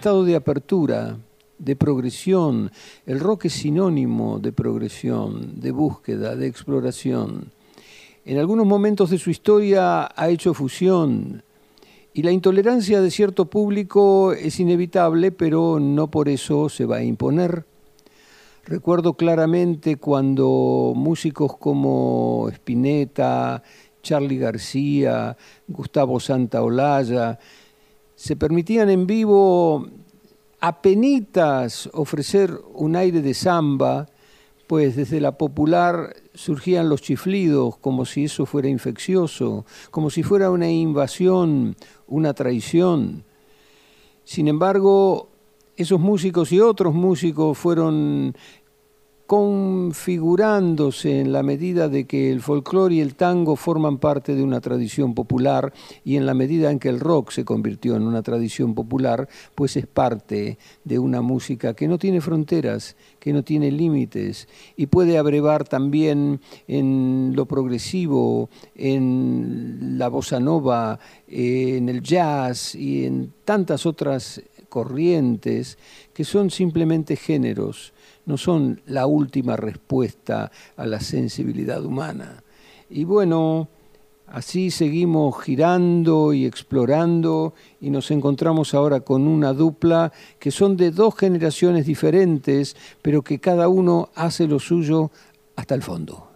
Estado de apertura, de progresión. El rock es sinónimo de progresión, de búsqueda, de exploración. En algunos momentos de su historia ha hecho fusión y la intolerancia de cierto público es inevitable, pero no por eso se va a imponer. Recuerdo claramente cuando músicos como Spinetta, Charlie García, Gustavo Santaolalla, se permitían en vivo apenitas ofrecer un aire de samba, pues desde la popular surgían los chiflidos como si eso fuera infeccioso, como si fuera una invasión, una traición. Sin embargo, esos músicos y otros músicos fueron configurándose en la medida de que el folclore y el tango forman parte de una tradición popular y en la medida en que el rock se convirtió en una tradición popular, pues es parte de una música que no tiene fronteras, que no tiene límites y puede abrevar también en lo progresivo, en la bossa nova, en el jazz y en tantas otras corrientes que son simplemente géneros no son la última respuesta a la sensibilidad humana. Y bueno, así seguimos girando y explorando y nos encontramos ahora con una dupla que son de dos generaciones diferentes, pero que cada uno hace lo suyo hasta el fondo.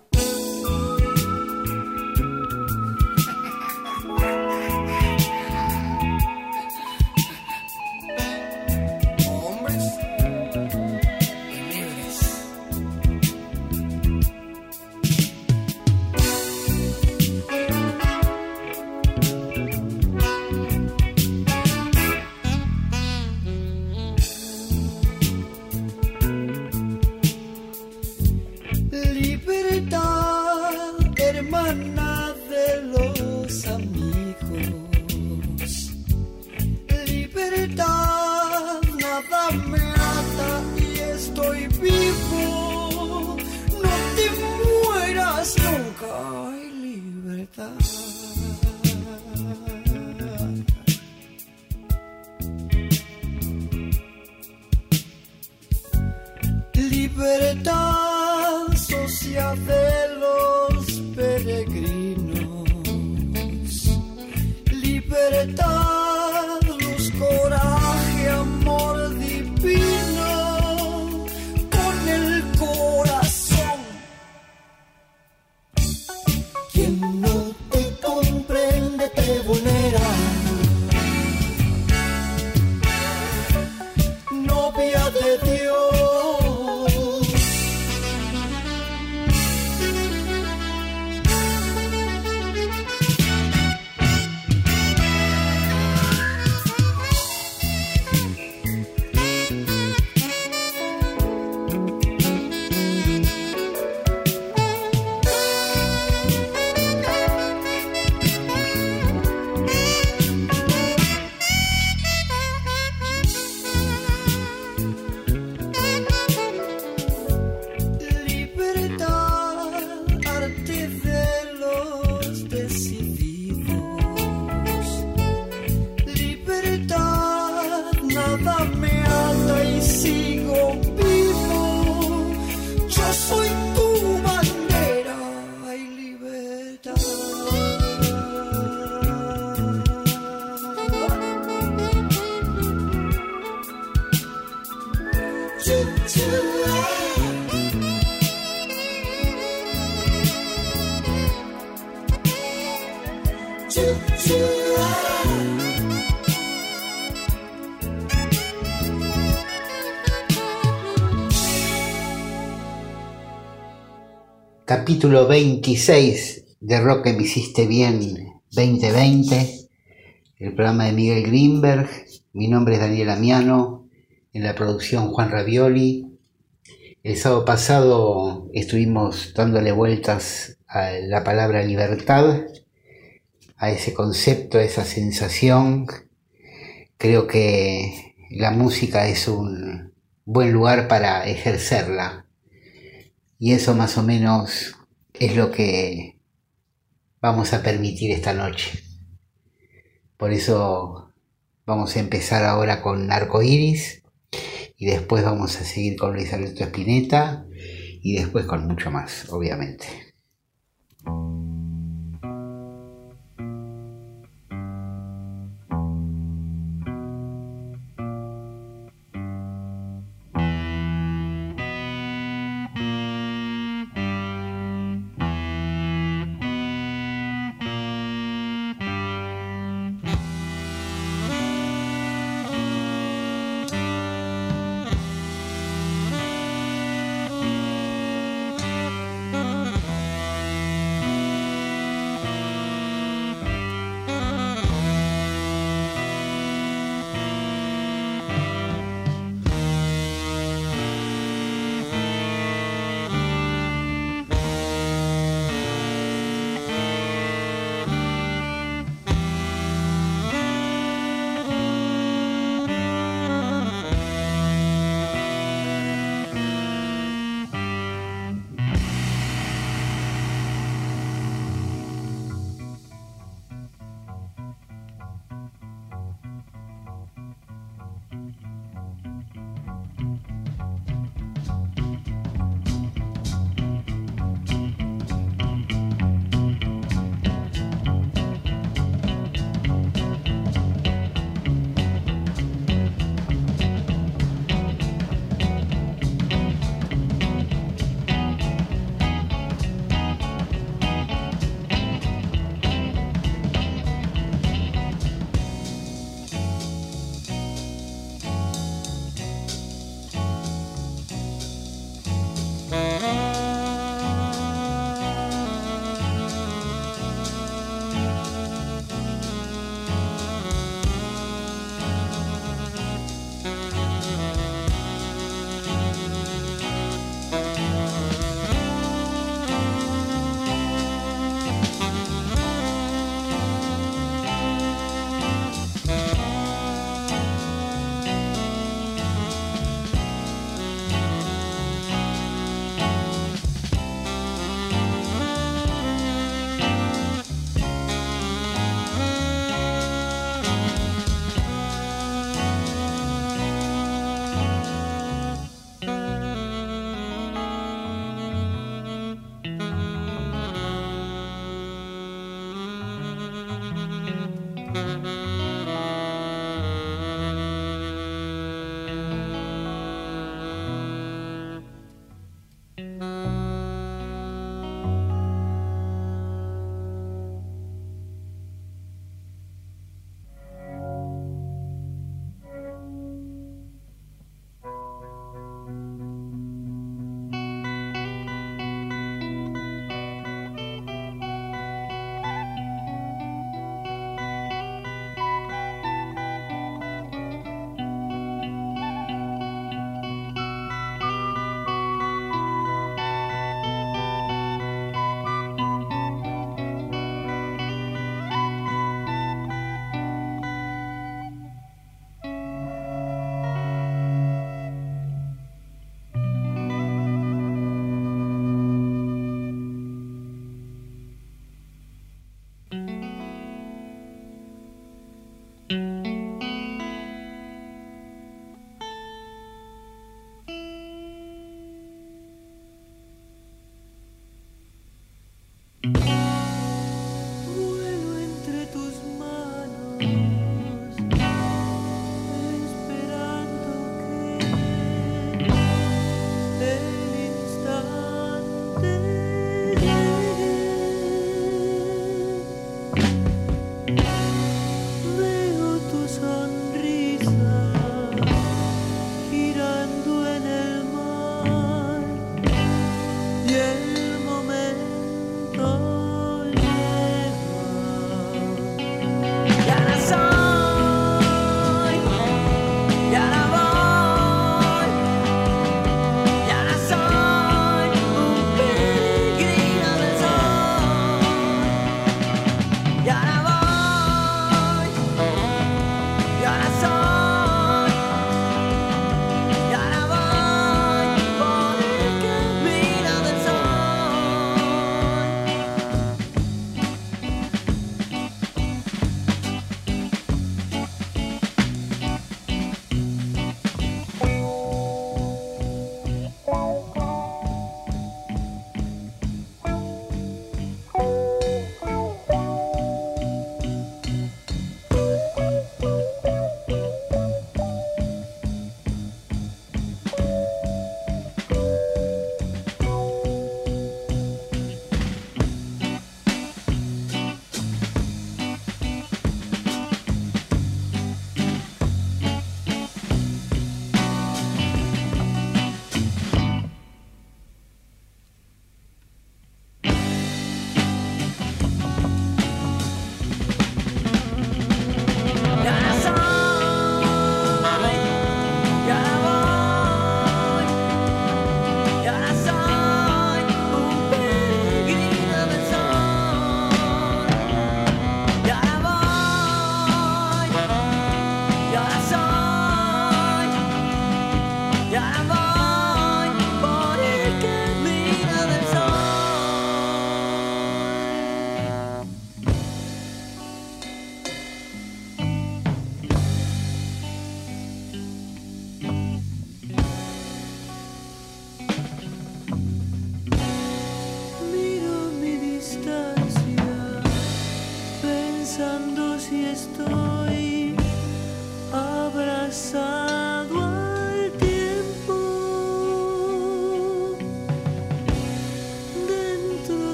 Capítulo 26 de Rock que me hiciste bien 2020, el programa de Miguel Greenberg. Mi nombre es Daniel Amiano, en la producción Juan Ravioli. El sábado pasado estuvimos dándole vueltas a la palabra libertad, a ese concepto, a esa sensación. Creo que la música es un buen lugar para ejercerla y eso más o menos es lo que vamos a permitir esta noche. Por eso Vamos a empezar ahora con Narco Iris y después vamos a seguir con Luis Alberto Espineta y después con mucho más, obviamente.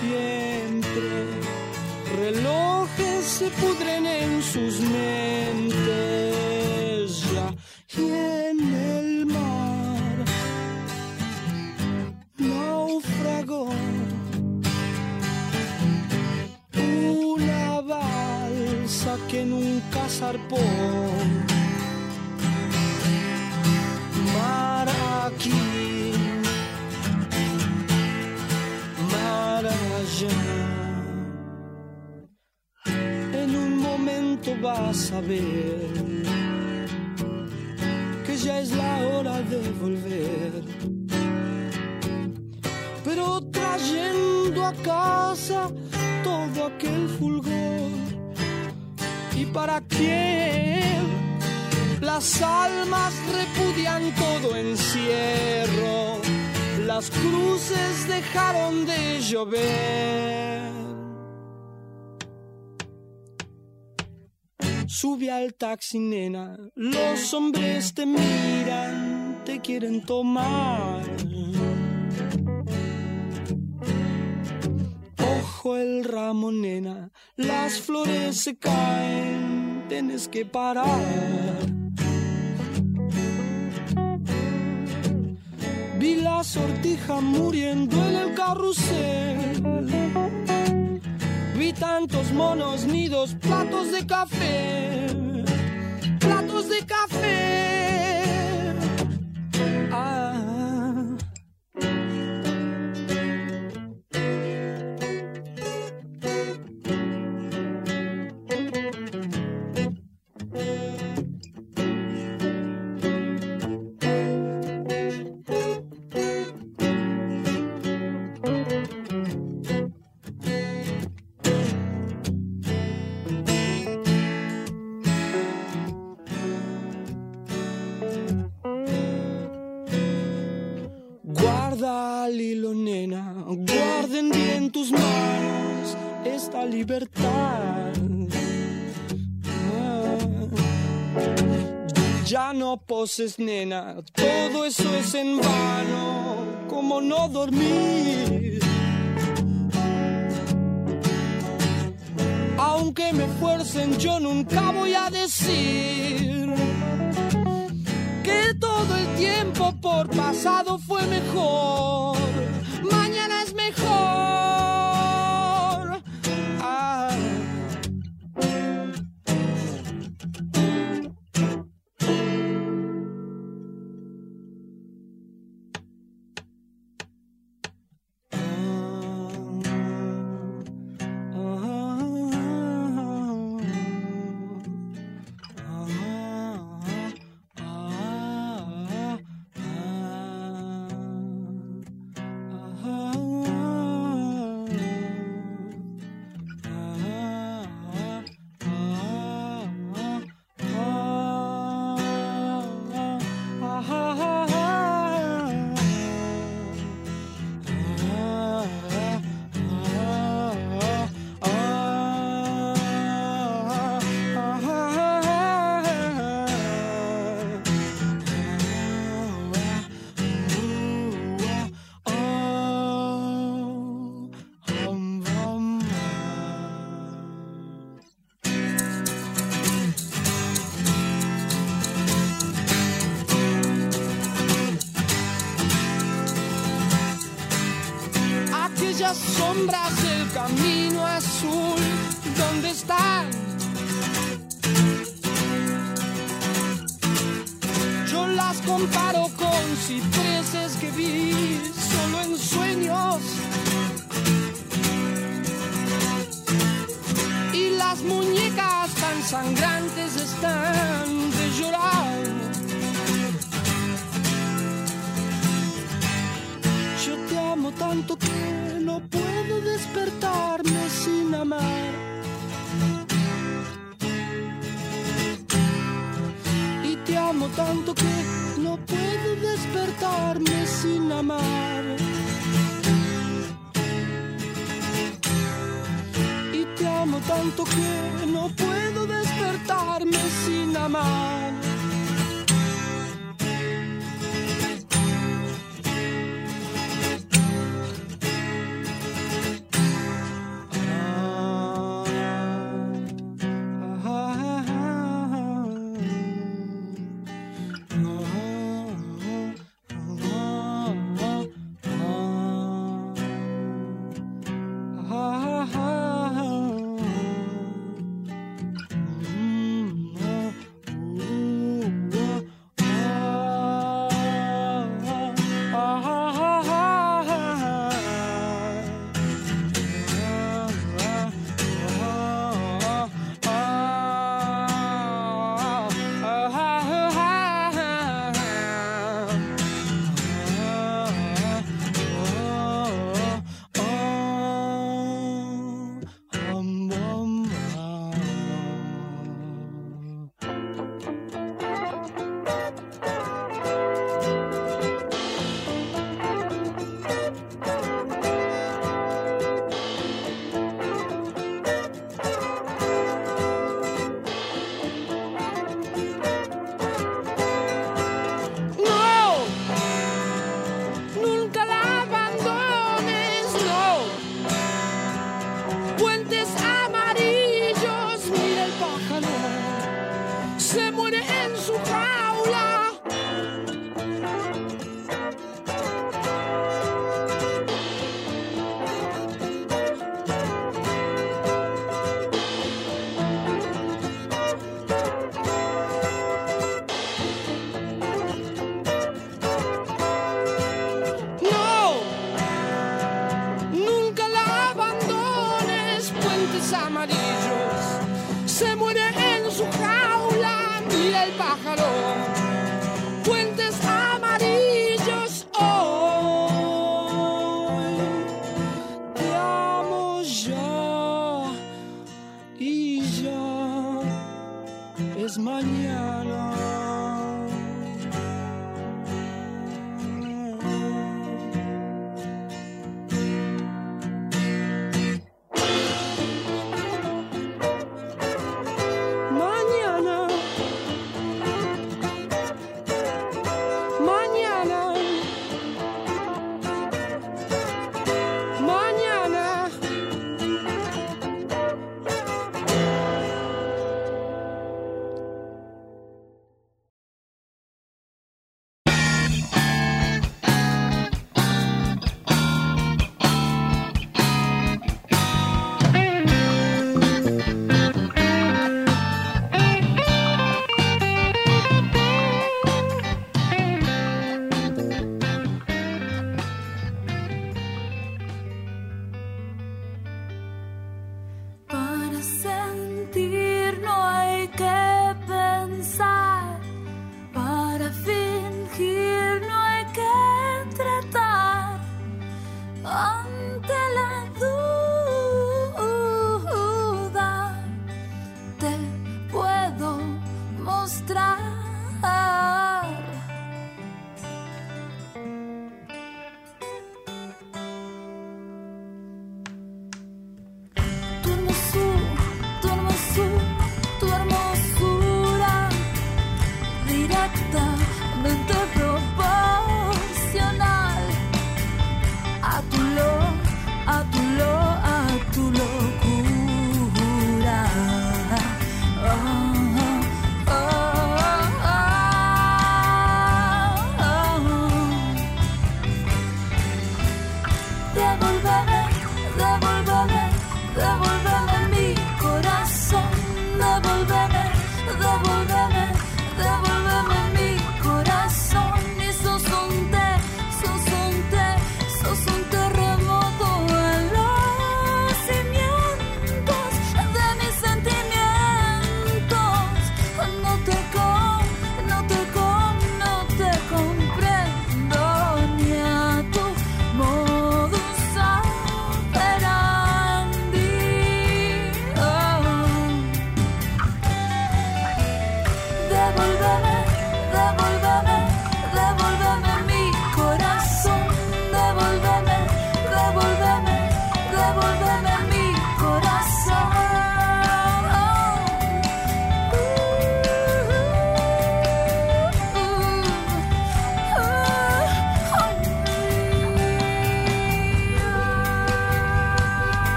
Como al taxi, nena, los hombres te miran, te quieren tomar. Ojo el ramo, nena, las flores se caen, tienes que parar. Vi la sortija muriendo en el carrusel. Vi tantos monos nidos, platos de café, platos de café. Ah. Libertad. ya no poses, nena, todo eso es en vano, como no dormir. Aunque me fuercen, yo nunca voy a decir que todo el tiempo por pasado fue mejor. Mañana es mejor.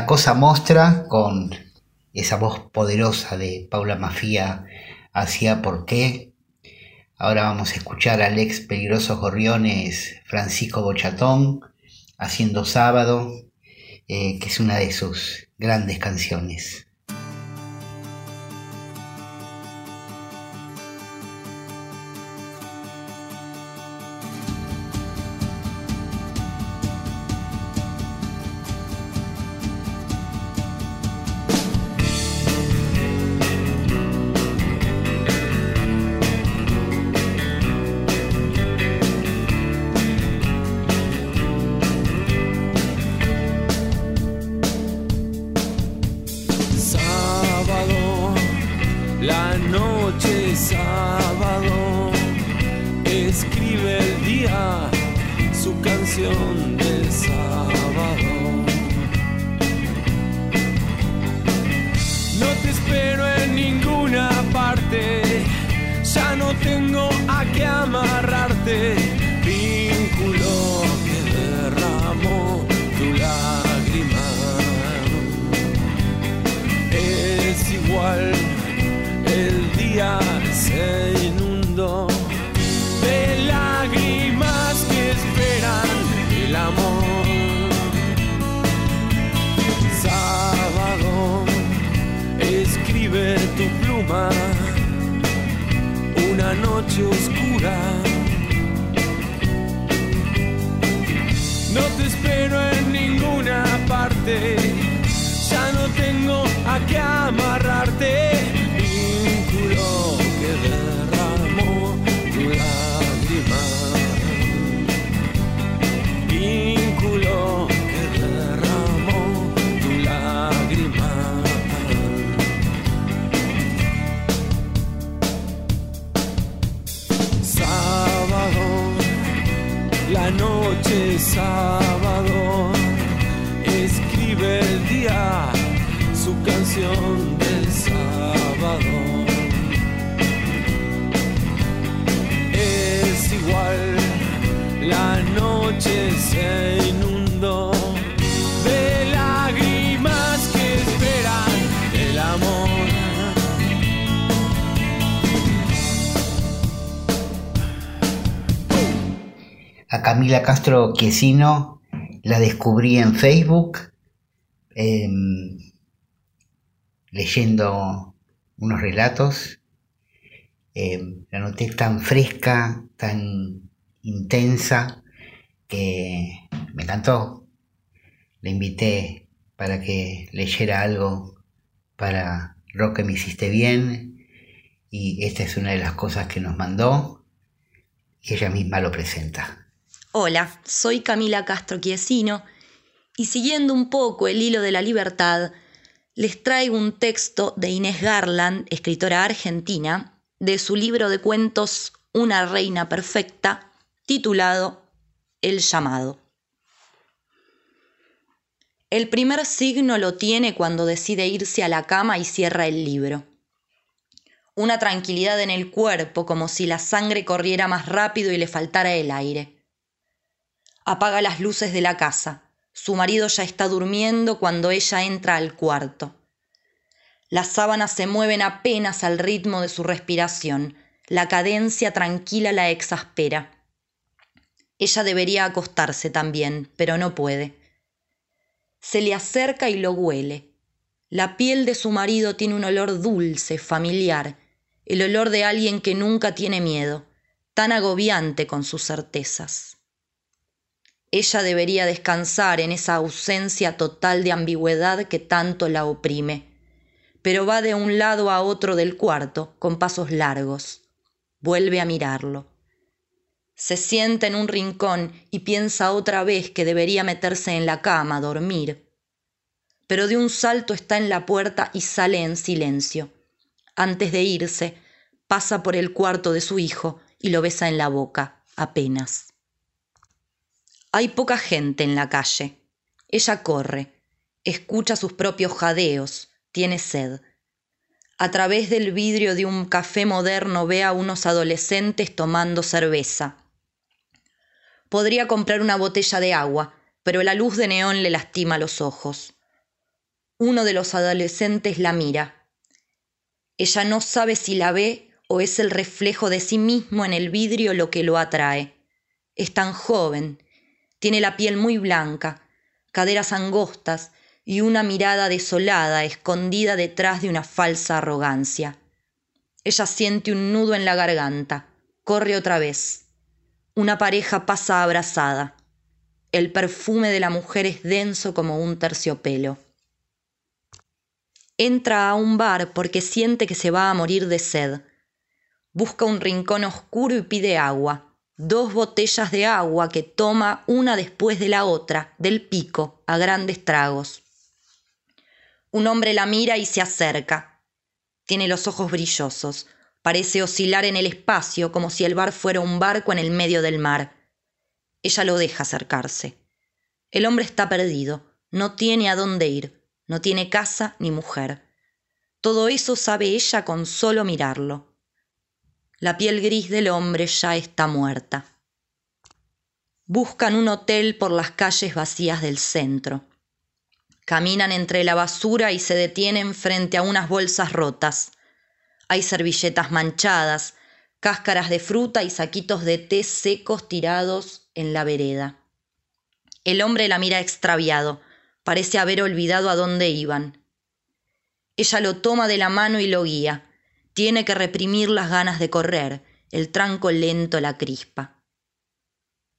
La cosa mostra con esa voz poderosa de Paula Mafía hacia por qué. Ahora vamos a escuchar al ex Peligrosos Gorriones Francisco Bochatón haciendo sábado, eh, que es una de sus grandes canciones. Camila Castro Quiesino la descubrí en Facebook em, leyendo unos relatos. Em, la noté tan fresca, tan intensa, que me encantó. Le invité para que leyera algo para Roque Me Hiciste Bien y esta es una de las cosas que nos mandó y ella misma lo presenta. Hola, soy Camila Castro Quiesino y siguiendo un poco el hilo de la libertad, les traigo un texto de Inés Garland, escritora argentina, de su libro de cuentos Una reina perfecta, titulado el llamado. El primer signo lo tiene cuando decide irse a la cama y cierra el libro. Una tranquilidad en el cuerpo, como si la sangre corriera más rápido y le faltara el aire. Apaga las luces de la casa. Su marido ya está durmiendo cuando ella entra al cuarto. Las sábanas se mueven apenas al ritmo de su respiración. La cadencia tranquila la exaspera. Ella debería acostarse también, pero no puede. Se le acerca y lo huele. La piel de su marido tiene un olor dulce, familiar, el olor de alguien que nunca tiene miedo, tan agobiante con sus certezas. Ella debería descansar en esa ausencia total de ambigüedad que tanto la oprime pero va de un lado a otro del cuarto con pasos largos. Vuelve a mirarlo. Se sienta en un rincón y piensa otra vez que debería meterse en la cama, a dormir. Pero de un salto está en la puerta y sale en silencio. Antes de irse, pasa por el cuarto de su hijo y lo besa en la boca, apenas. Hay poca gente en la calle. Ella corre, escucha sus propios jadeos, tiene sed. A través del vidrio de un café moderno ve a unos adolescentes tomando cerveza. Podría comprar una botella de agua, pero la luz de neón le lastima los ojos. Uno de los adolescentes la mira. Ella no sabe si la ve o es el reflejo de sí mismo en el vidrio lo que lo atrae. Es tan joven, tiene la piel muy blanca, caderas angostas y una mirada desolada escondida detrás de una falsa arrogancia. Ella siente un nudo en la garganta, corre otra vez. Una pareja pasa abrazada. El perfume de la mujer es denso como un terciopelo. Entra a un bar porque siente que se va a morir de sed. Busca un rincón oscuro y pide agua. Dos botellas de agua que toma una después de la otra, del pico, a grandes tragos. Un hombre la mira y se acerca. Tiene los ojos brillosos. Parece oscilar en el espacio como si el bar fuera un barco en el medio del mar. Ella lo deja acercarse. El hombre está perdido. No tiene a dónde ir. No tiene casa ni mujer. Todo eso sabe ella con solo mirarlo. La piel gris del hombre ya está muerta. Buscan un hotel por las calles vacías del centro. Caminan entre la basura y se detienen frente a unas bolsas rotas. Hay servilletas manchadas, cáscaras de fruta y saquitos de té secos tirados en la vereda. El hombre la mira extraviado, parece haber olvidado a dónde iban. Ella lo toma de la mano y lo guía. Tiene que reprimir las ganas de correr, el tranco lento la crispa.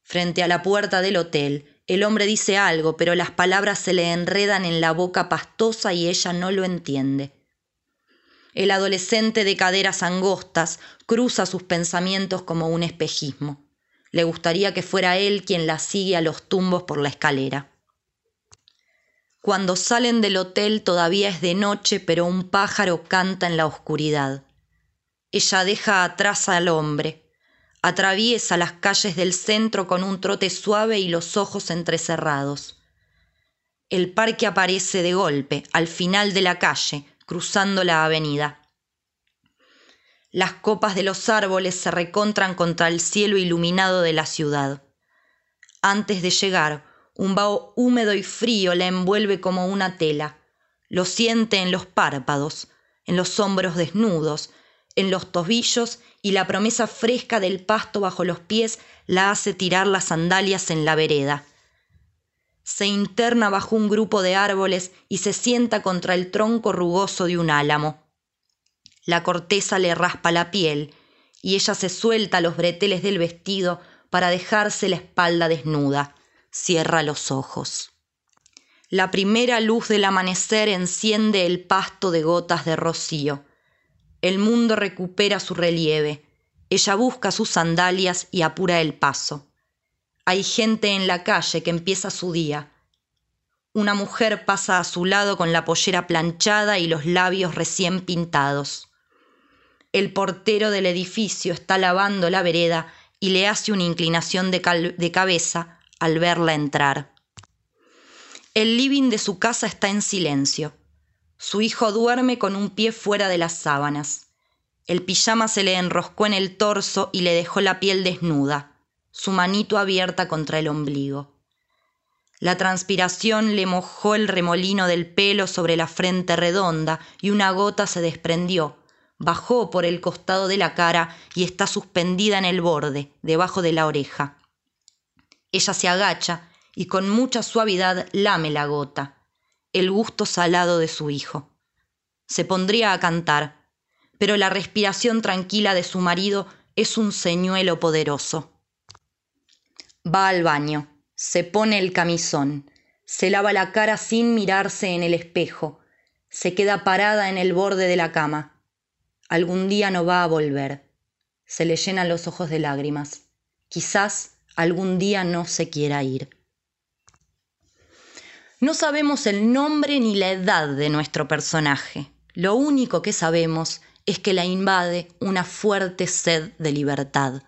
Frente a la puerta del hotel, el hombre dice algo, pero las palabras se le enredan en la boca pastosa y ella no lo entiende. El adolescente de caderas angostas cruza sus pensamientos como un espejismo. Le gustaría que fuera él quien la sigue a los tumbos por la escalera. Cuando salen del hotel todavía es de noche, pero un pájaro canta en la oscuridad. Ella deja atrás al hombre, Atraviesa las calles del centro con un trote suave y los ojos entrecerrados. El parque aparece de golpe, al final de la calle, cruzando la avenida. Las copas de los árboles se recontran contra el cielo iluminado de la ciudad. Antes de llegar, un vaho húmedo y frío la envuelve como una tela. Lo siente en los párpados, en los hombros desnudos, en los tobillos y la promesa fresca del pasto bajo los pies la hace tirar las sandalias en la vereda. Se interna bajo un grupo de árboles y se sienta contra el tronco rugoso de un álamo. La corteza le raspa la piel y ella se suelta los breteles del vestido para dejarse la espalda desnuda. Cierra los ojos. La primera luz del amanecer enciende el pasto de gotas de rocío. El mundo recupera su relieve. Ella busca sus sandalias y apura el paso. Hay gente en la calle que empieza su día. Una mujer pasa a su lado con la pollera planchada y los labios recién pintados. El portero del edificio está lavando la vereda y le hace una inclinación de, de cabeza al verla entrar. El living de su casa está en silencio. Su hijo duerme con un pie fuera de las sábanas. El pijama se le enroscó en el torso y le dejó la piel desnuda, su manito abierta contra el ombligo. La transpiración le mojó el remolino del pelo sobre la frente redonda y una gota se desprendió, bajó por el costado de la cara y está suspendida en el borde, debajo de la oreja. Ella se agacha y con mucha suavidad lame la gota, el gusto salado de su hijo. Se pondría a cantar, pero la respiración tranquila de su marido es un señuelo poderoso. Va al baño, se pone el camisón, se lava la cara sin mirarse en el espejo, se queda parada en el borde de la cama. Algún día no va a volver. Se le llenan los ojos de lágrimas. Quizás algún día no se quiera ir. No sabemos el nombre ni la edad de nuestro personaje. Lo único que sabemos es que la invade una fuerte sed de libertad.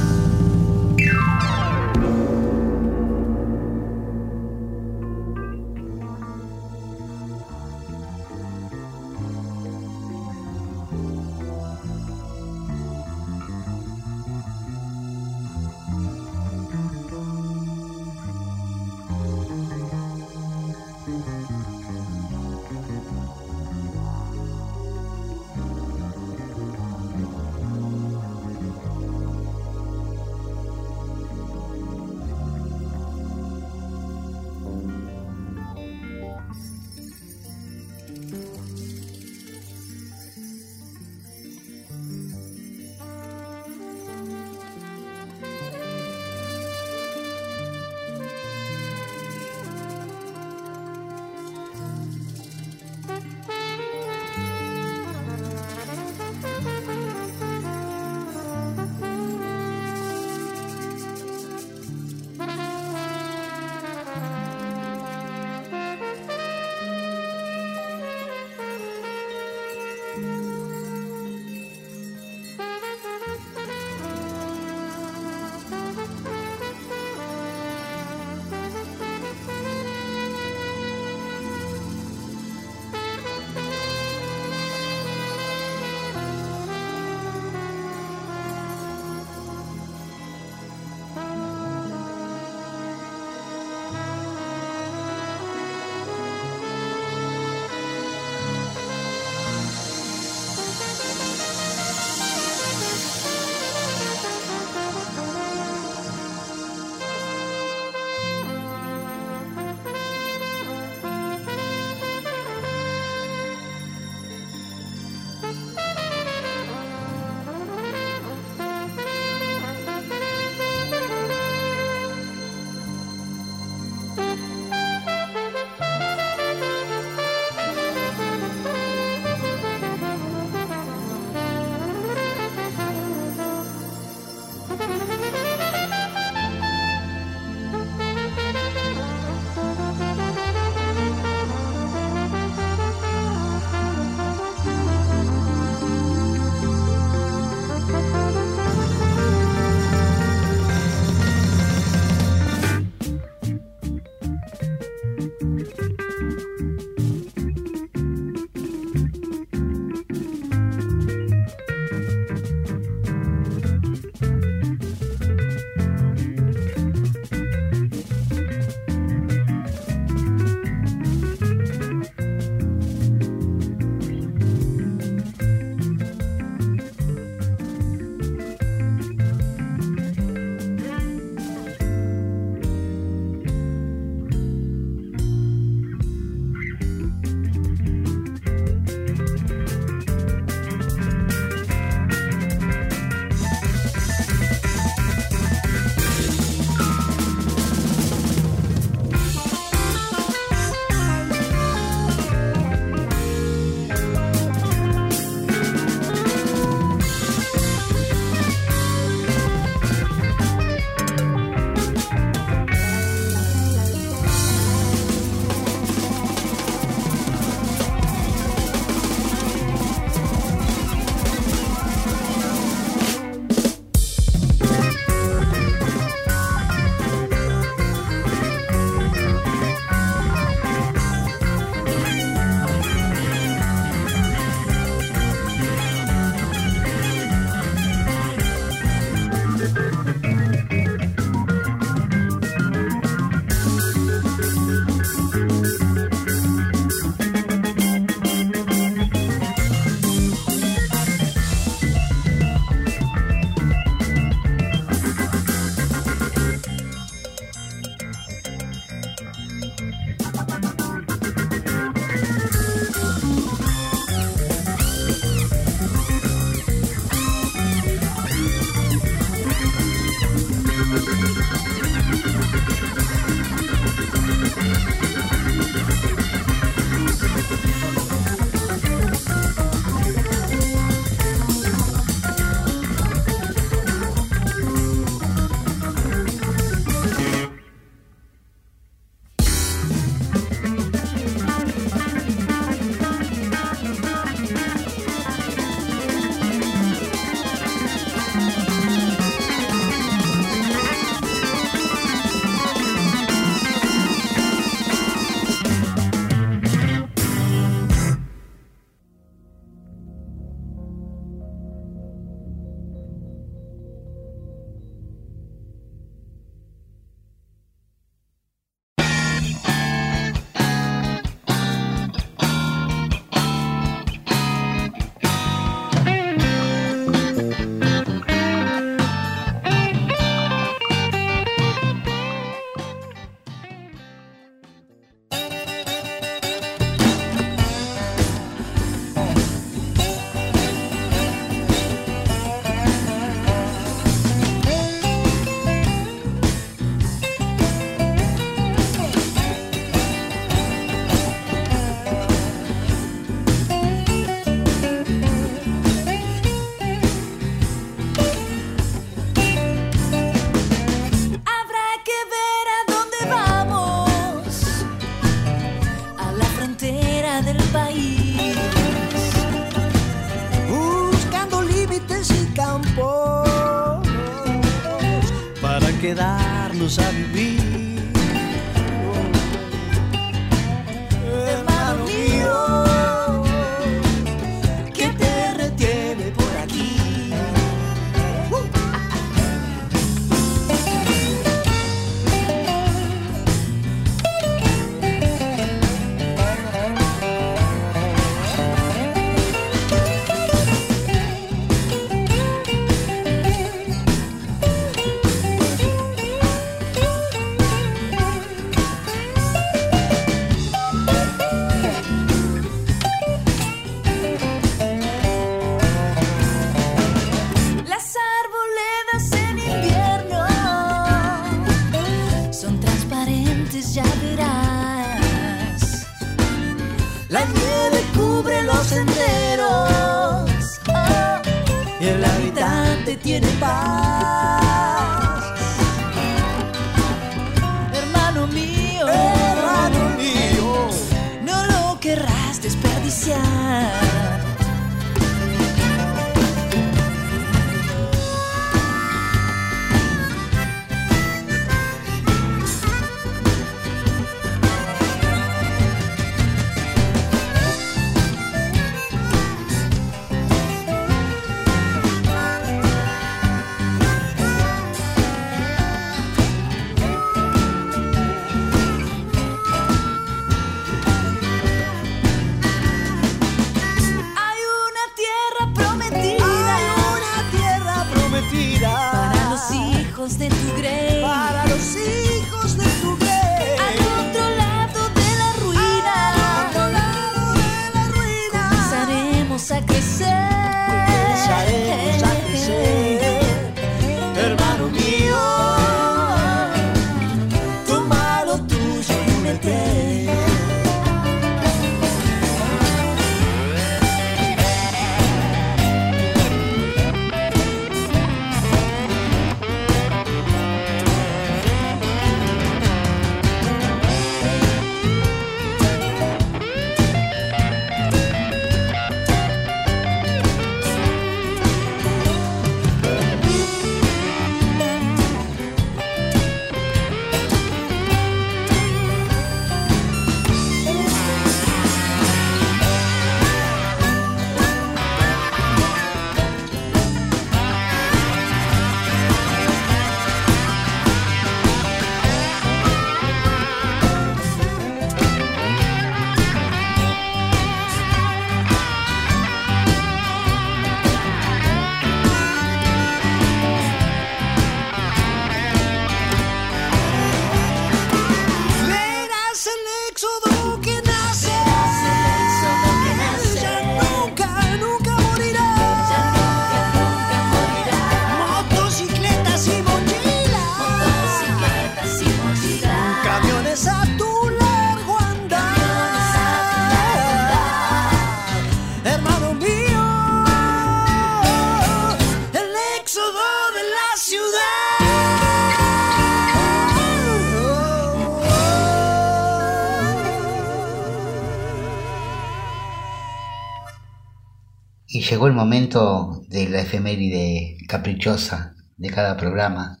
El momento de la efeméride caprichosa de cada programa.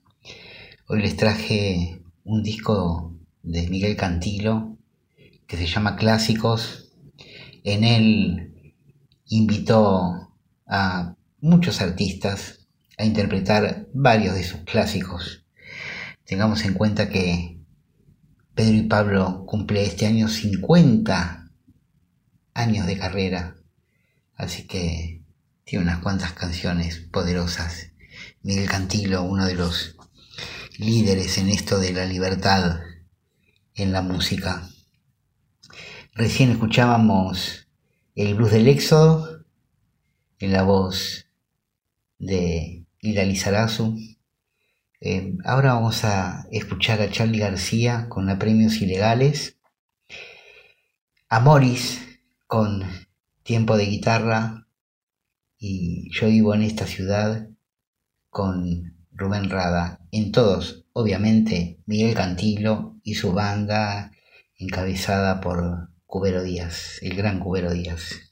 Hoy les traje un disco de Miguel Cantilo que se llama Clásicos. En él invitó a muchos artistas a interpretar varios de sus clásicos. Tengamos en cuenta que Pedro y Pablo cumple este año 50 años de carrera. Así que tiene unas cuantas canciones poderosas. Miguel Cantilo, uno de los líderes en esto de la libertad en la música. Recién escuchábamos el blues del éxodo en la voz de Lila Lizarazu. Eh, ahora vamos a escuchar a Charlie García con la Premios Ilegales, a Morris con Tiempo de Guitarra y Yo vivo en esta ciudad con Rubén Rada. En todos, obviamente, Miguel Cantilo y su banda encabezada por Cubero Díaz, el gran Cubero Díaz.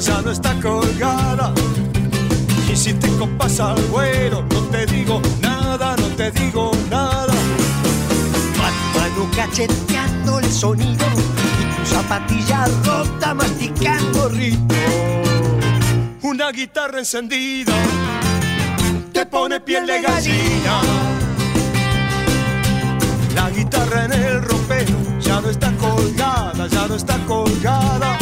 Ya no está colgada. Y si te copas al güero, no te digo nada, no te digo nada. Mano cacheteando el sonido y tu zapatilla rota masticando ritmo. Una guitarra encendida te pone piel de gallina. La guitarra en el ropero ya no está colgada, ya no está colgada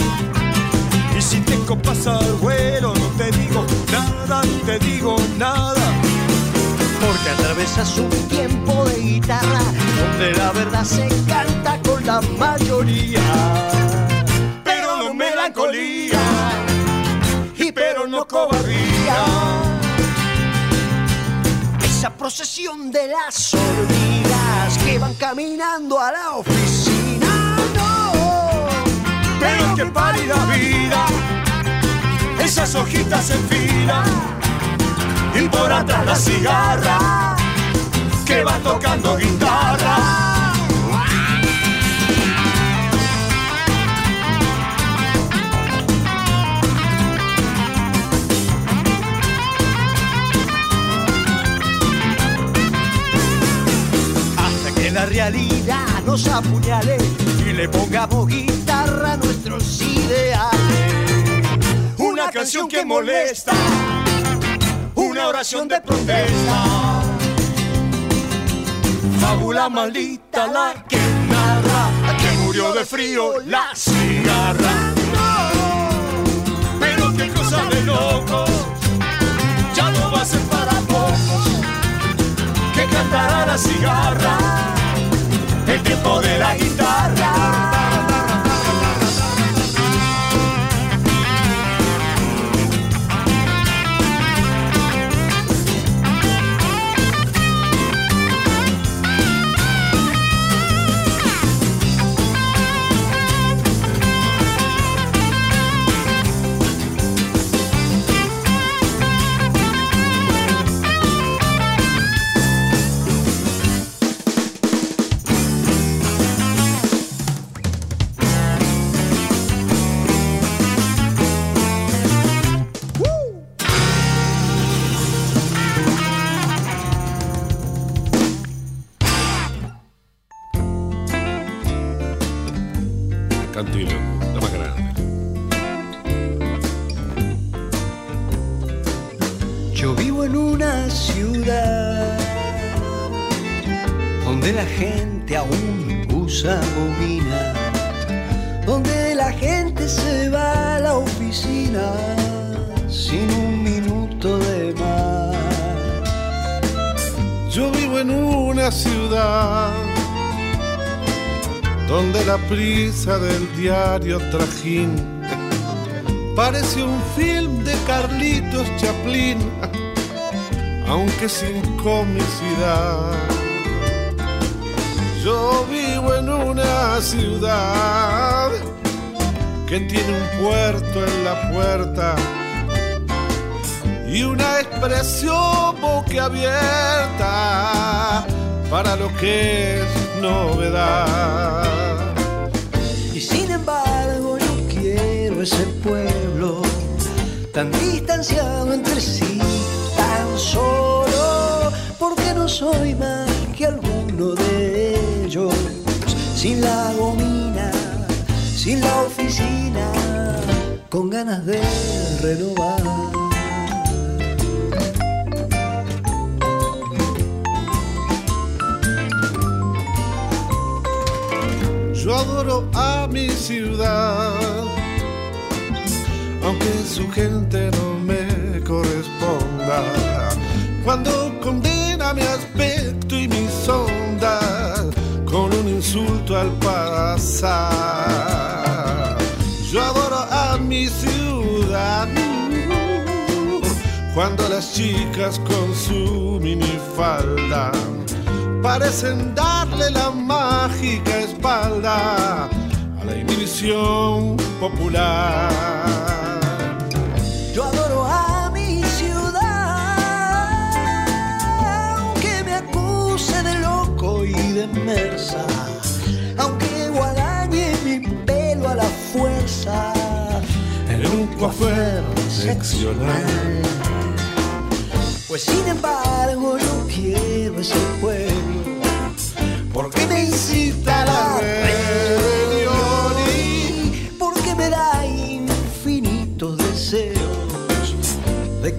copas al vuelo, no te digo nada, no te digo nada. Porque atravesas un tiempo de guitarra donde la verdad se canta con la mayoría. Pero no melancolía y pero no cobardía. Esa procesión de las hormigas que van caminando a la oficina pero qué pálida vida, esas hojitas en fila, y por atrás la cigarra, que va tocando guitarra. Hasta que la realidad nos apuñale y le pongamos guitarra a nuestros ideales. Canción que molesta, una oración de protesta. Fábula maldita la que narra, que murió de frío la cigarra. Pero qué cosa de locos, ya no va a ser para pocos, que cantará la cigarra el tiempo de la guitarra. Del diario trajín parece un film de Carlitos Chaplin, aunque sin comicidad. Yo vivo en una ciudad que tiene un puerto en la puerta y una expresión boquiabierta para lo que es novedad. Ese pueblo tan distanciado entre sí, tan solo, porque no soy más que alguno de ellos, sin la gomina, sin la oficina, con ganas de renovar. Yo adoro a mi ciudad, su gente no me corresponda. Cuando condena mi aspecto y mis ondas con un insulto al pasar. Yo adoro a mi ciudad. Cuando las chicas con su minifalda parecen darle la mágica espalda a la inhibición popular. Seccional. Pues sin embargo yo quiero ese pueblo, porque me incita a la rebelión y porque me da infinitos deseos de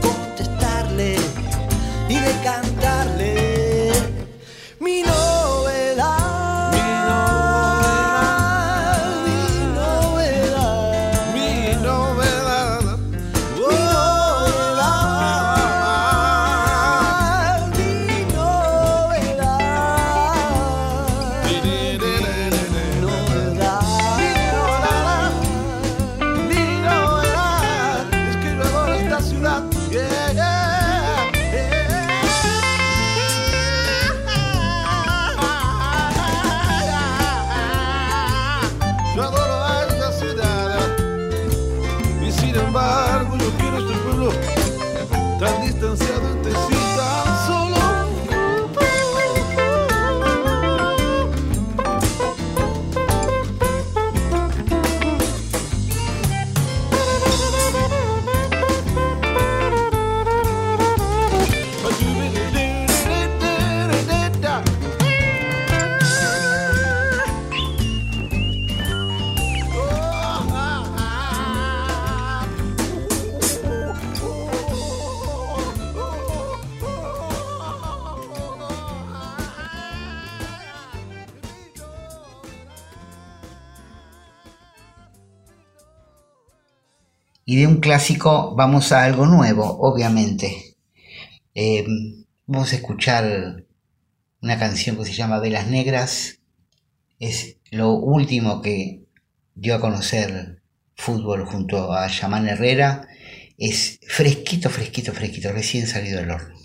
clásico vamos a algo nuevo, obviamente. Eh, vamos a escuchar una canción que se llama Velas Negras. Es lo último que dio a conocer fútbol junto a Yaman Herrera. Es fresquito, fresquito, fresquito, recién salido del horno.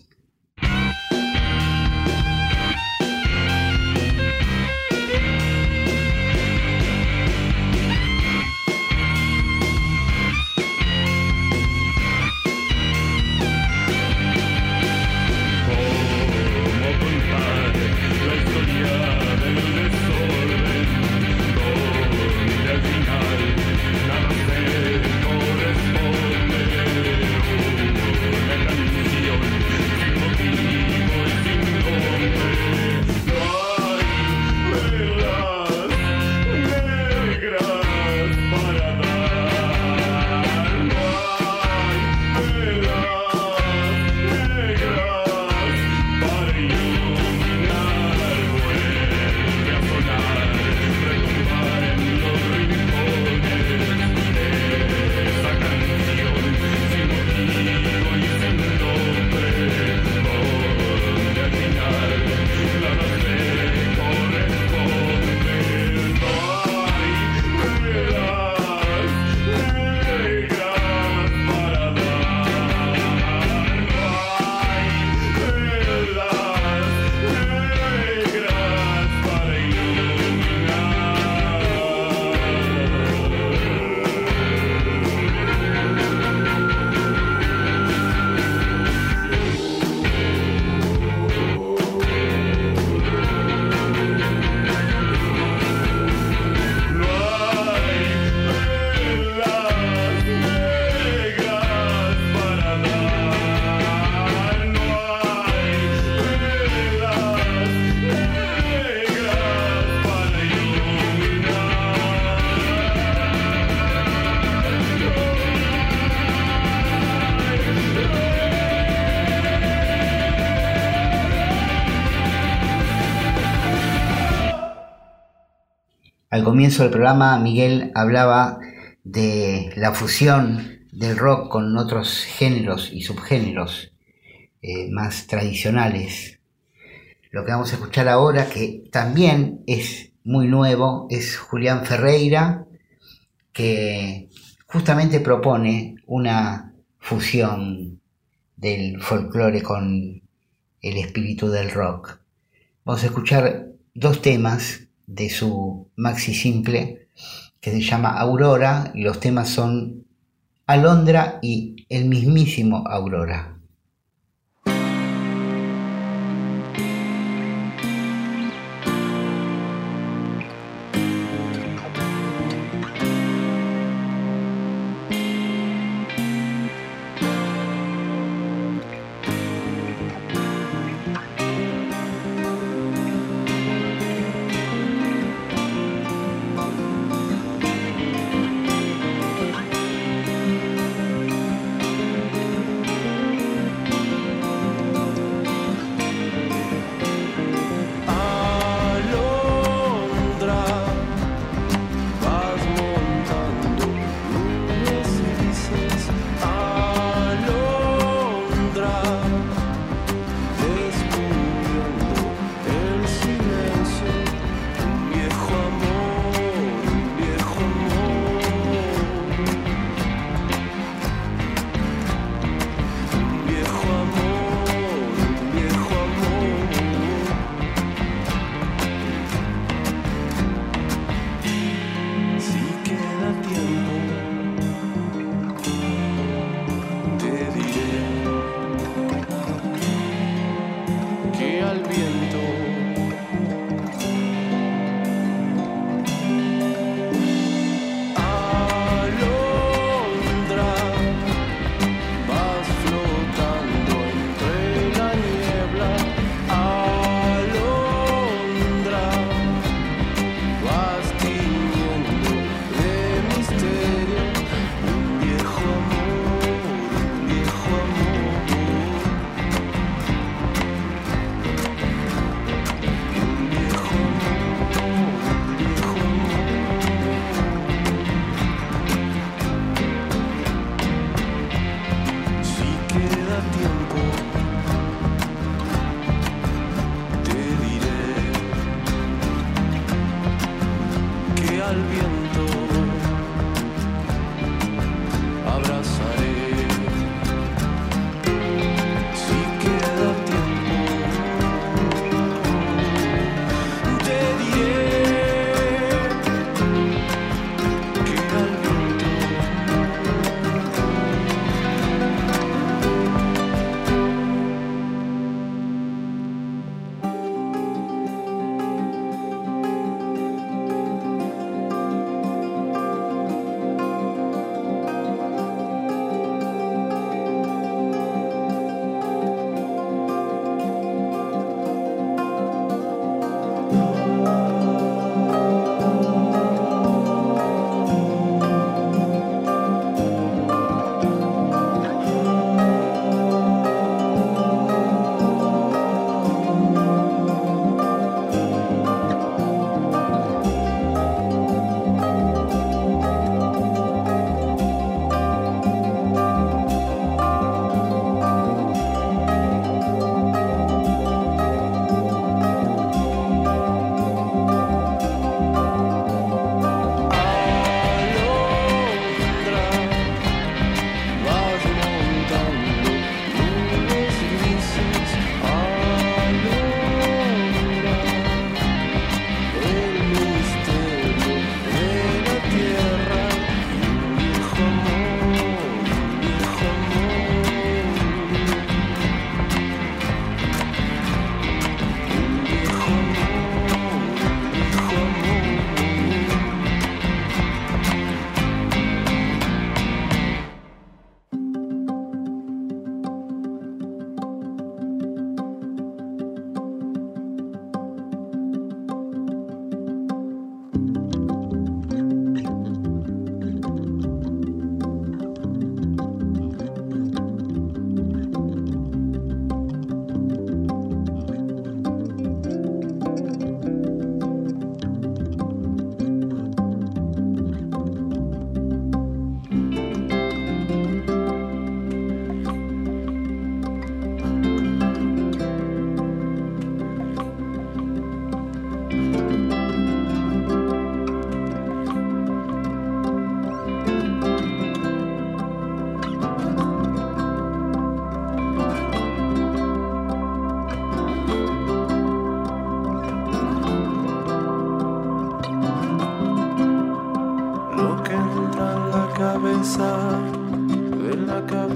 Comienzo del programa Miguel hablaba de la fusión del rock con otros géneros y subgéneros eh, más tradicionales. Lo que vamos a escuchar ahora, que también es muy nuevo, es Julián Ferreira, que justamente propone una fusión del folclore con el espíritu del rock. Vamos a escuchar dos temas de su maxi simple que se llama Aurora y los temas son Alondra y el mismísimo Aurora.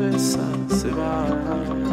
La cabeza se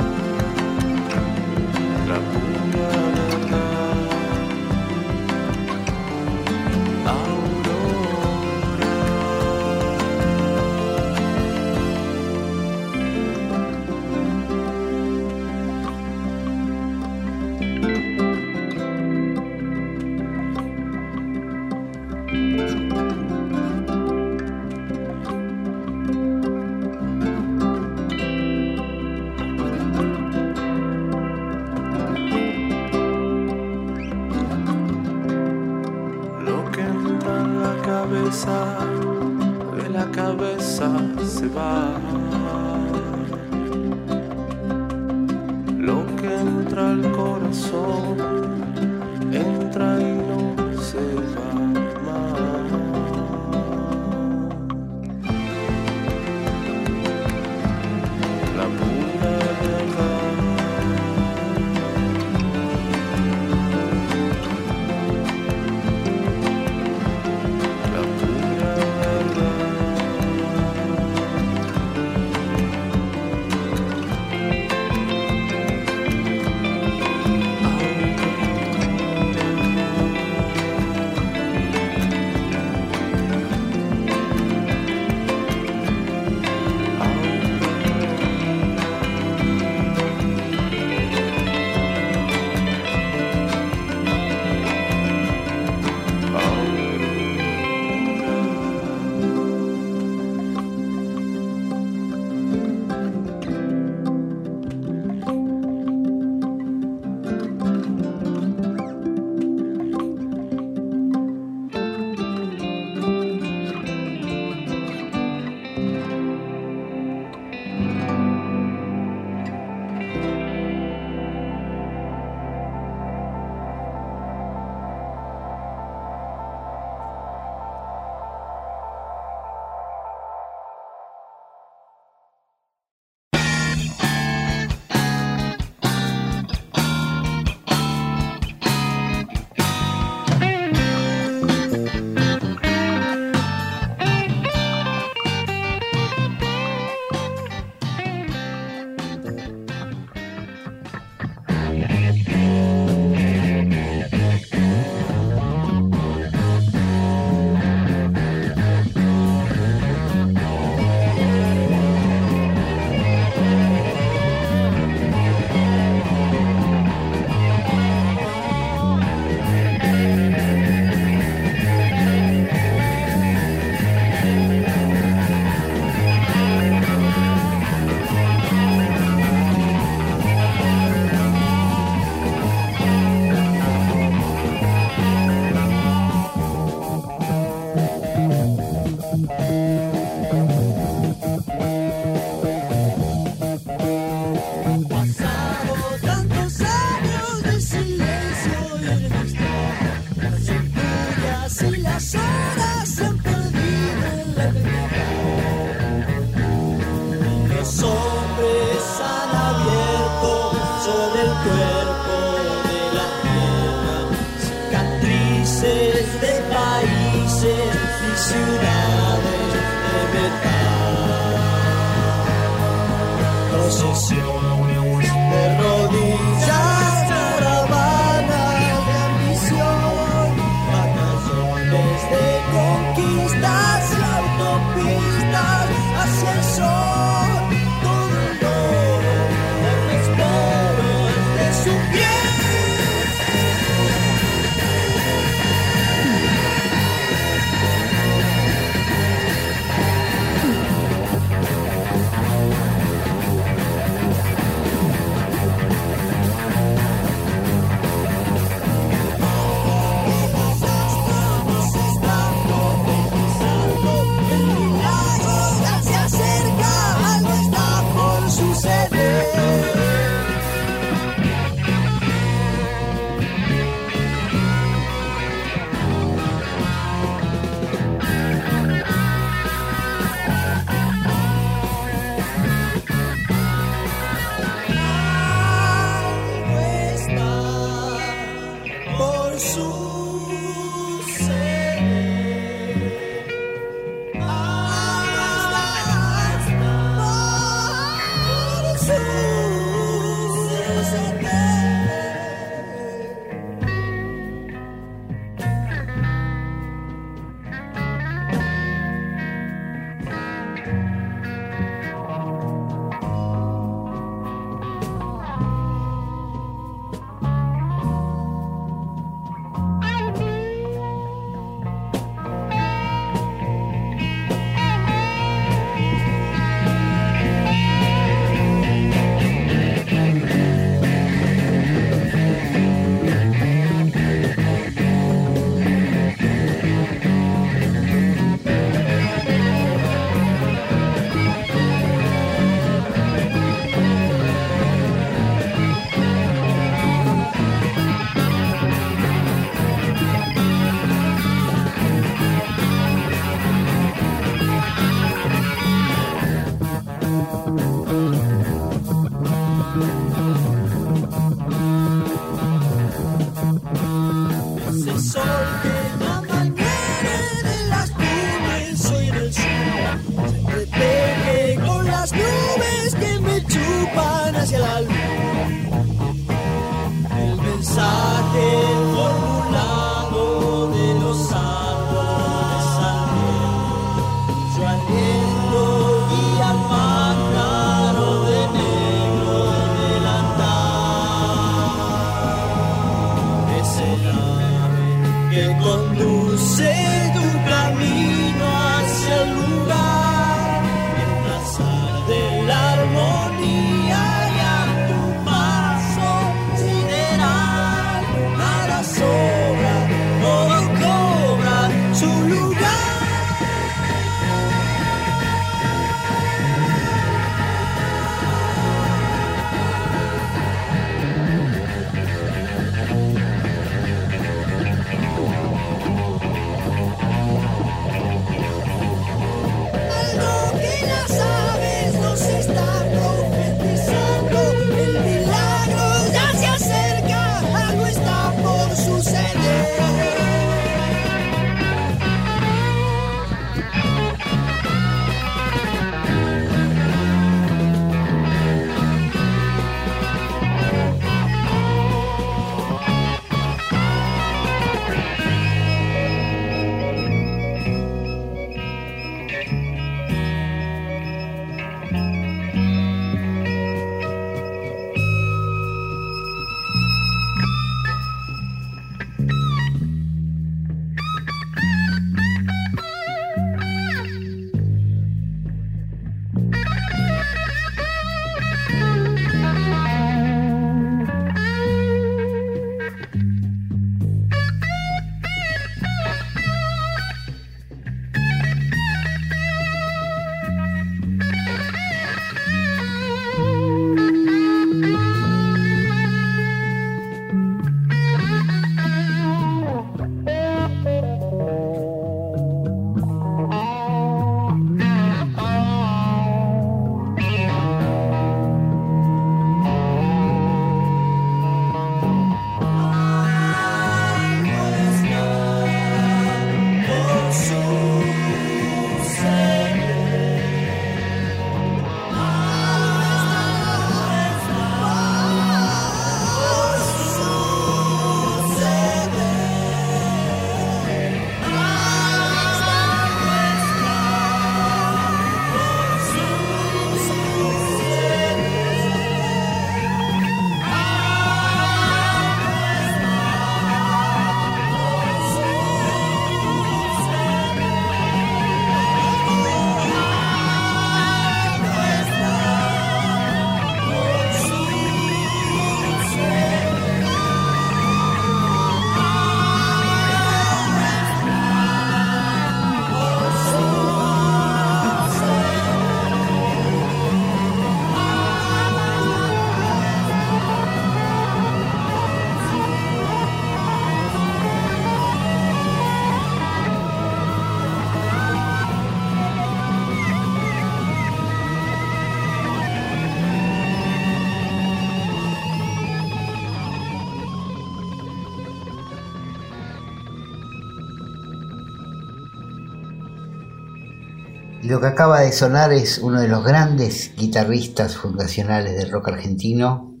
lo que acaba de sonar es uno de los grandes guitarristas fundacionales del rock argentino.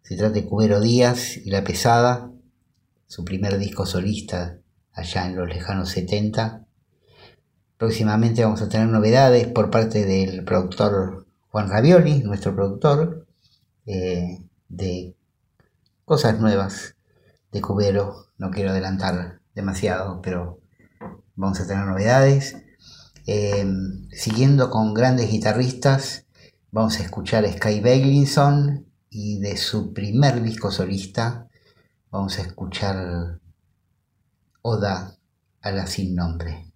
Se trata de Cubero Díaz y La Pesada, su primer disco solista allá en los lejanos 70. Próximamente vamos a tener novedades por parte del productor Juan Ravioli, nuestro productor, eh, de cosas nuevas de Cubero. No quiero adelantar demasiado, pero vamos a tener novedades. Eh, siguiendo con grandes guitarristas, vamos a escuchar a Sky Bailinson y de su primer disco solista vamos a escuchar Oda a la sin nombre.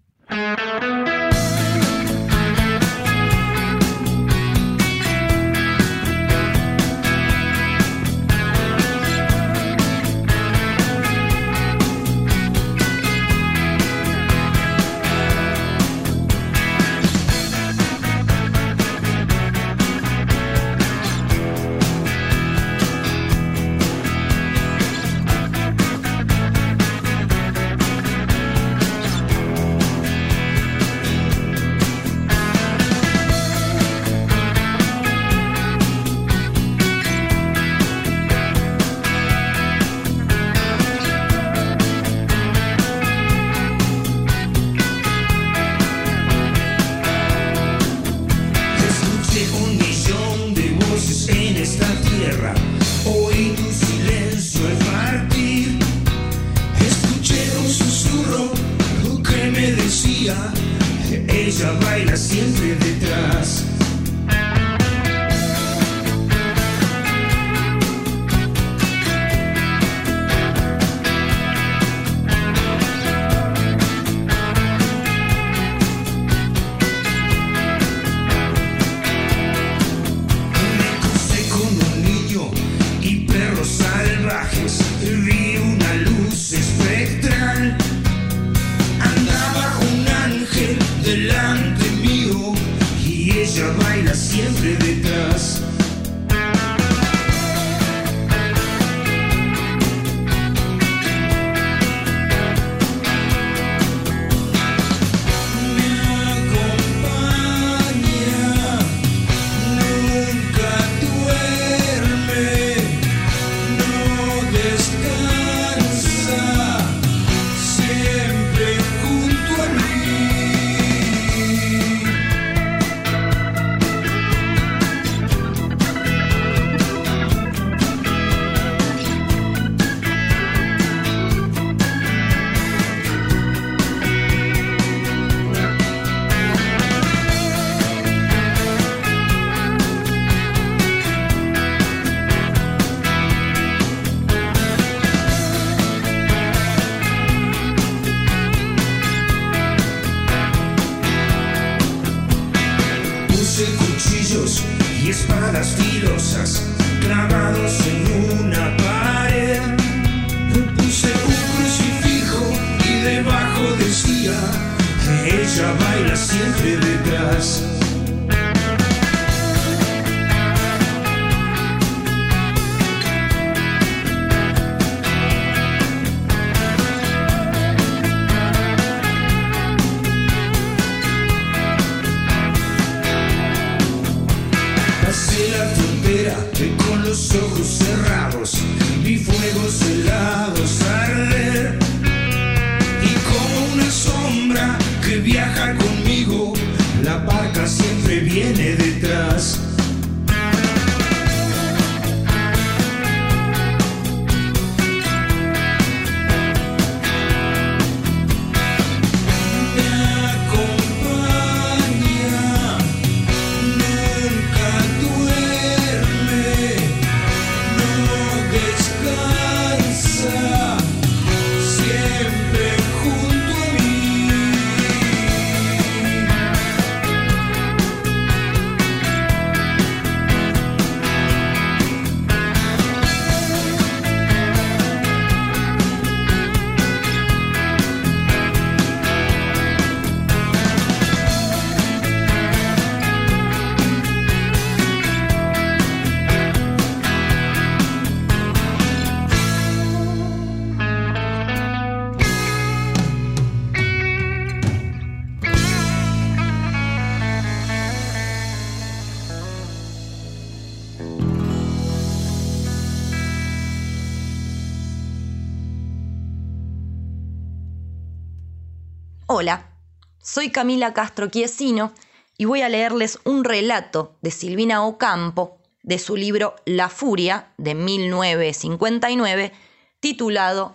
Camila Castro Chiesino y voy a leerles un relato de Silvina Ocampo de su libro La Furia de 1959 titulado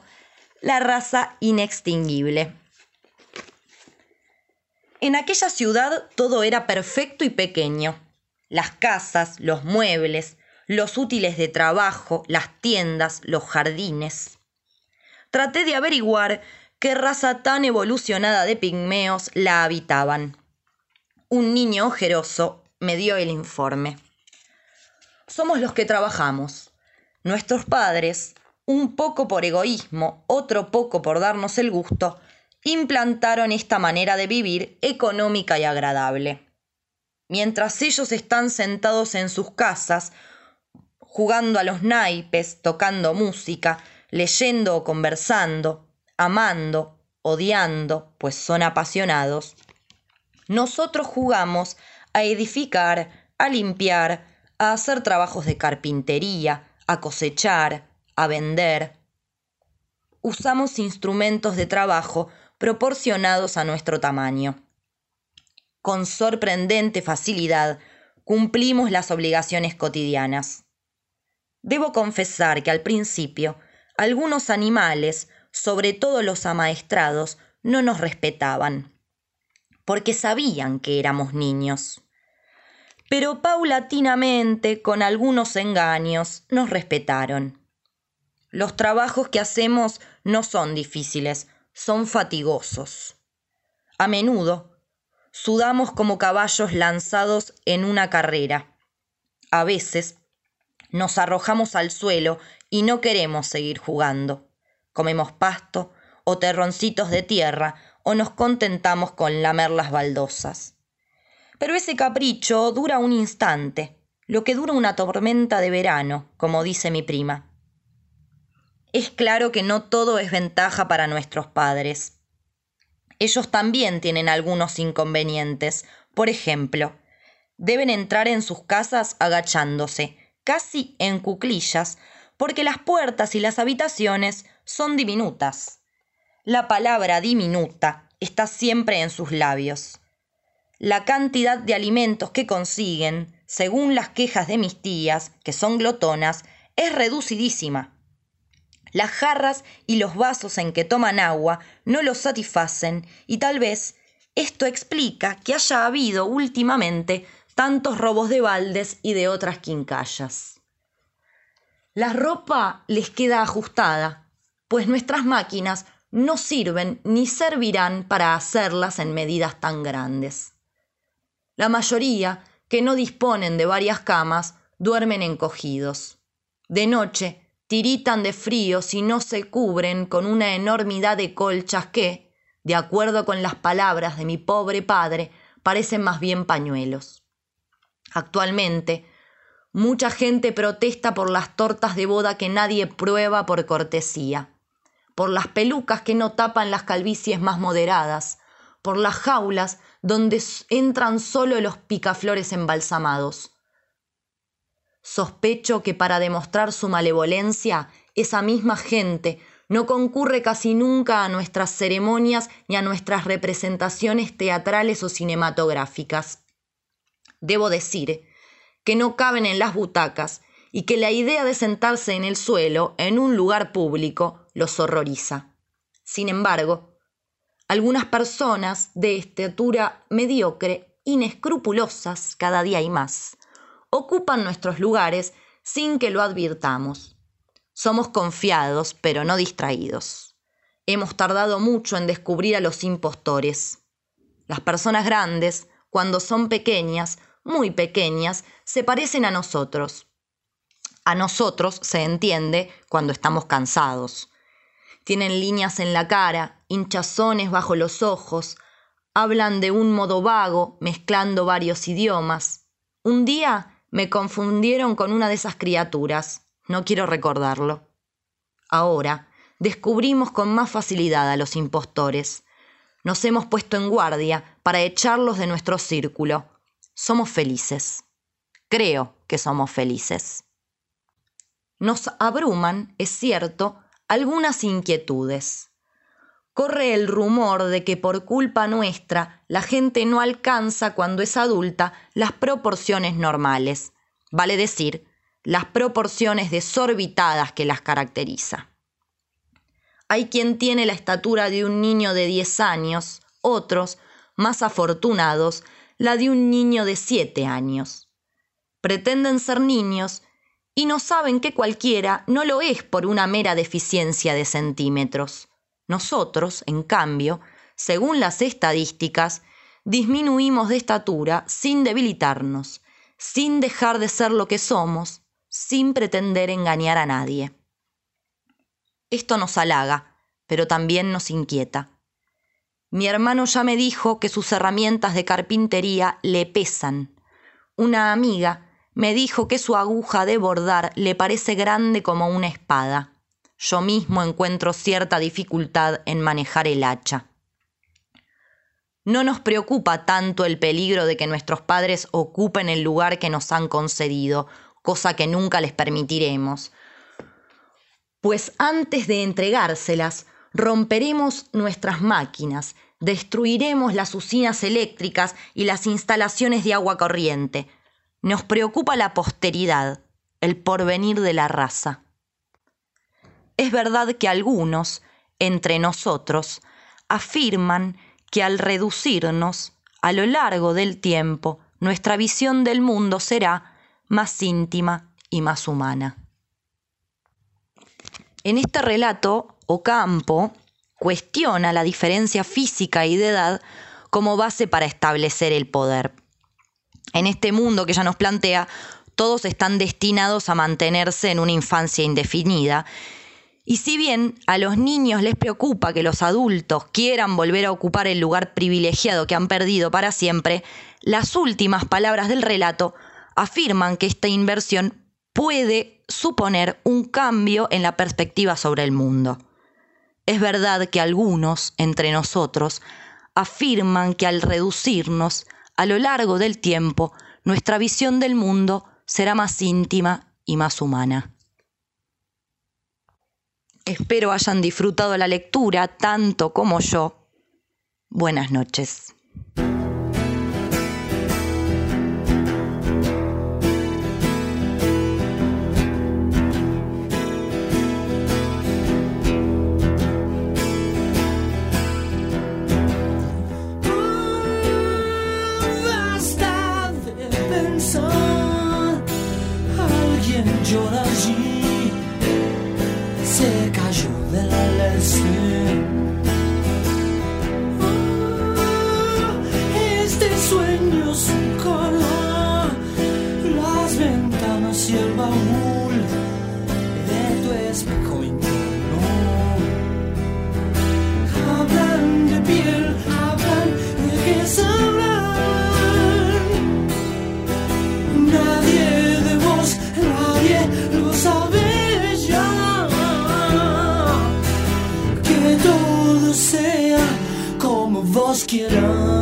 La raza inextinguible. En aquella ciudad todo era perfecto y pequeño. Las casas, los muebles, los útiles de trabajo, las tiendas, los jardines. Traté de averiguar qué raza tan evolucionada de pigmeos la habitaban. Un niño ojeroso me dio el informe. Somos los que trabajamos. Nuestros padres, un poco por egoísmo, otro poco por darnos el gusto, implantaron esta manera de vivir económica y agradable. Mientras ellos están sentados en sus casas, jugando a los naipes, tocando música, leyendo o conversando, amando, odiando, pues son apasionados, nosotros jugamos a edificar, a limpiar, a hacer trabajos de carpintería, a cosechar, a vender. Usamos instrumentos de trabajo proporcionados a nuestro tamaño. Con sorprendente facilidad cumplimos las obligaciones cotidianas. Debo confesar que al principio algunos animales, sobre todo los amaestrados, no nos respetaban, porque sabían que éramos niños. Pero paulatinamente, con algunos engaños, nos respetaron. Los trabajos que hacemos no son difíciles, son fatigosos. A menudo sudamos como caballos lanzados en una carrera. A veces nos arrojamos al suelo y no queremos seguir jugando. Comemos pasto o terroncitos de tierra o nos contentamos con lamer las baldosas. Pero ese capricho dura un instante, lo que dura una tormenta de verano, como dice mi prima es claro que no todo es ventaja para nuestros padres. Ellos también tienen algunos inconvenientes. Por ejemplo, deben entrar en sus casas agachándose, casi en cuclillas, porque las puertas y las habitaciones son diminutas. La palabra diminuta está siempre en sus labios. La cantidad de alimentos que consiguen, según las quejas de mis tías, que son glotonas, es reducidísima. Las jarras y los vasos en que toman agua no los satisfacen y tal vez esto explica que haya habido últimamente tantos robos de baldes y de otras quincallas. La ropa les queda ajustada, pues nuestras máquinas no sirven ni servirán para hacerlas en medidas tan grandes. La mayoría, que no disponen de varias camas, duermen encogidos. De noche, tiritan de frío si no se cubren con una enormidad de colchas que, de acuerdo con las palabras de mi pobre padre, parecen más bien pañuelos. Actualmente, mucha gente protesta por las tortas de boda que nadie prueba por cortesía, por las pelucas que no tapan las calvicies más moderadas, por las jaulas donde entran solo los picaflores embalsamados, Sospecho que para demostrar su malevolencia, esa misma gente no concurre casi nunca a nuestras ceremonias ni a nuestras representaciones teatrales o cinematográficas. Debo decir que no caben en las butacas y que la idea de sentarse en el suelo, en un lugar público, los horroriza. Sin embargo, algunas personas de estatura mediocre, inescrupulosas cada día hay más, ocupan nuestros lugares sin que lo advirtamos. Somos confiados, pero no distraídos. Hemos tardado mucho en descubrir a los impostores. Las personas grandes, cuando son pequeñas, muy pequeñas, se parecen a nosotros. A nosotros se entiende cuando estamos cansados. Tienen líneas en la cara, hinchazones bajo los ojos, hablan de un modo vago, mezclando varios idiomas. Un día me confundieron con una de esas criaturas. No quiero recordarlo. Ahora, descubrimos con más facilidad a los impostores. Nos hemos puesto en guardia para echarlos de nuestro círculo. Somos felices. Creo que somos felices. Nos abruman, es cierto, algunas inquietudes. corre el rumor de que por culpa nuestra la gente no alcanza cuando es adulta las proporciones normales, vale decir, las proporciones desorbitadas que las caracteriza. Hay quien tiene la estatura de un niño de 10 años, otros, más afortunados, la de un niño de 7 años. Pretenden ser niños y no saben que cualquiera no lo es por una mera deficiencia de centímetros. Nosotros, en cambio, según las estadísticas, disminuimos de estatura sin debilitarnos, sin dejar de ser lo que somos, sin pretender engañar a nadie. Esto nos halaga, pero también nos inquieta. Mi hermano ya me dijo que sus herramientas de carpintería le pesan. Una amiga me dijo que su aguja de bordar le parece grande como una espada. Yo mismo encuentro cierta dificultad en manejar el hacha. No nos preocupa tanto el peligro de que nuestros padres ocupen el lugar que nos han concedido, cosa que nunca les permitiremos, pues antes de entregárselas, romperemos nuestras máquinas, destruiremos las usinas eléctricas y las instalaciones de agua corriente. Nos preocupa la posteridad, el porvenir de la raza. Es verdad que algunos, entre nosotros, afirman que al reducirnos, a lo largo del tiempo, nuestra visión del mundo será más íntima y más humana. En este relato, Ocampo cuestiona la diferencia física y de edad como base para establecer el poder. En este mundo que ya nos plantea, todos están destinados a mantenerse en una infancia indefinida. Y si bien a los niños les preocupa que los adultos quieran volver a ocupar el lugar privilegiado que han perdido para siempre, las últimas palabras del relato afirman que esta inversión puede suponer un cambio en la perspectiva sobre el mundo. Es verdad que algunos, entre nosotros, afirman que al reducirnos a lo largo del tiempo, nuestra visión del mundo será más íntima y más humana. Espero hayan disfrutado la lectura tanto como yo. Buenas noches. Como vos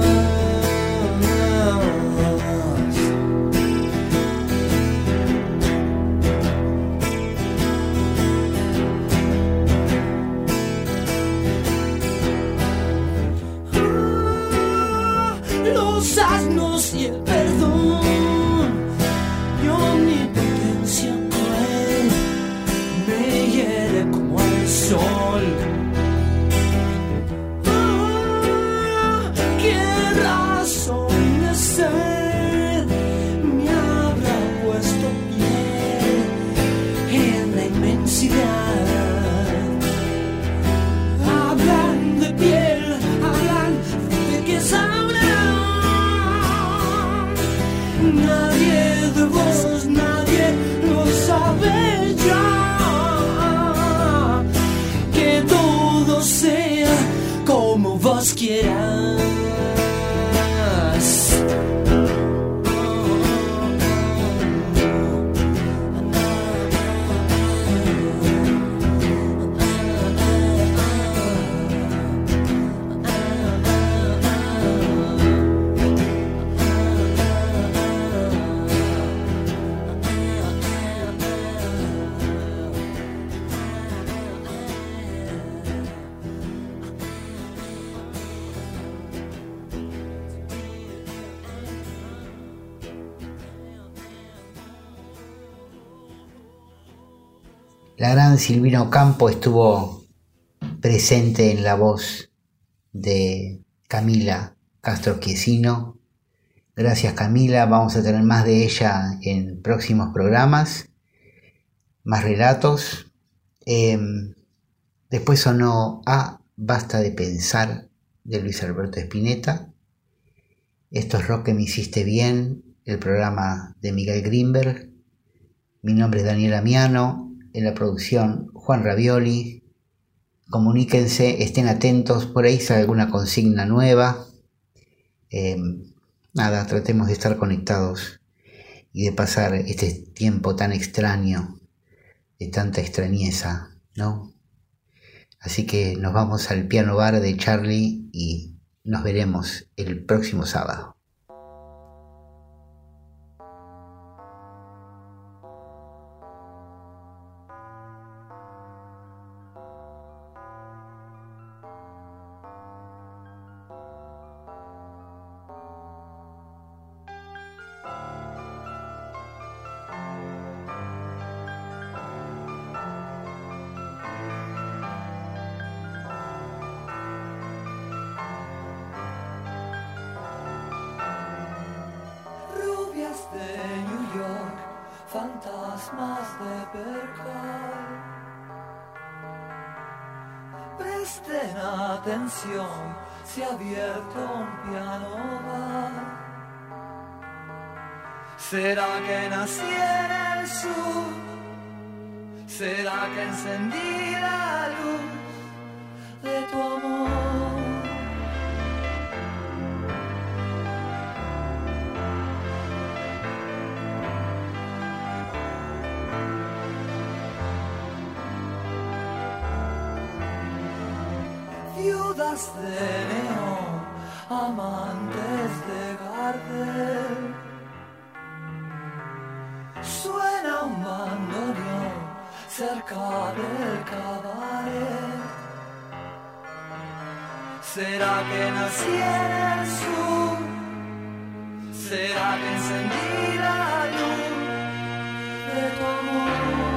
Silvina Ocampo estuvo presente en la voz de Camila Castro Quiesino. Gracias Camila, vamos a tener más de ella en próximos programas, más relatos. Em, después sonó A Basta de Pensar de Luis Alberto Spinetta. Esto es Rock que me hiciste bien, el programa de Miguel Greenberg. Mi nombre es Daniel Amiano, en la producción Juan Ravioli. Comuníquense, estén atentos, por ahí sale alguna consigna nueva. Em, nada, tratemos de estar conectados y de pasar este tiempo tan extraño, de tanta extrañeza, ¿no? Así que nos vamos al piano bar de Charlie y nos veremos el próximo sábado. Atención, se ha abierto un piano bar. ¿Será que nací en el sur? ¿Será que encendí la luz de tu viudas de neón, amantes de Gardel. Suena un bandoneón cerca del cabaret. ¿Será que nací en el sur? ¿Será que encendí la luz de tu amor?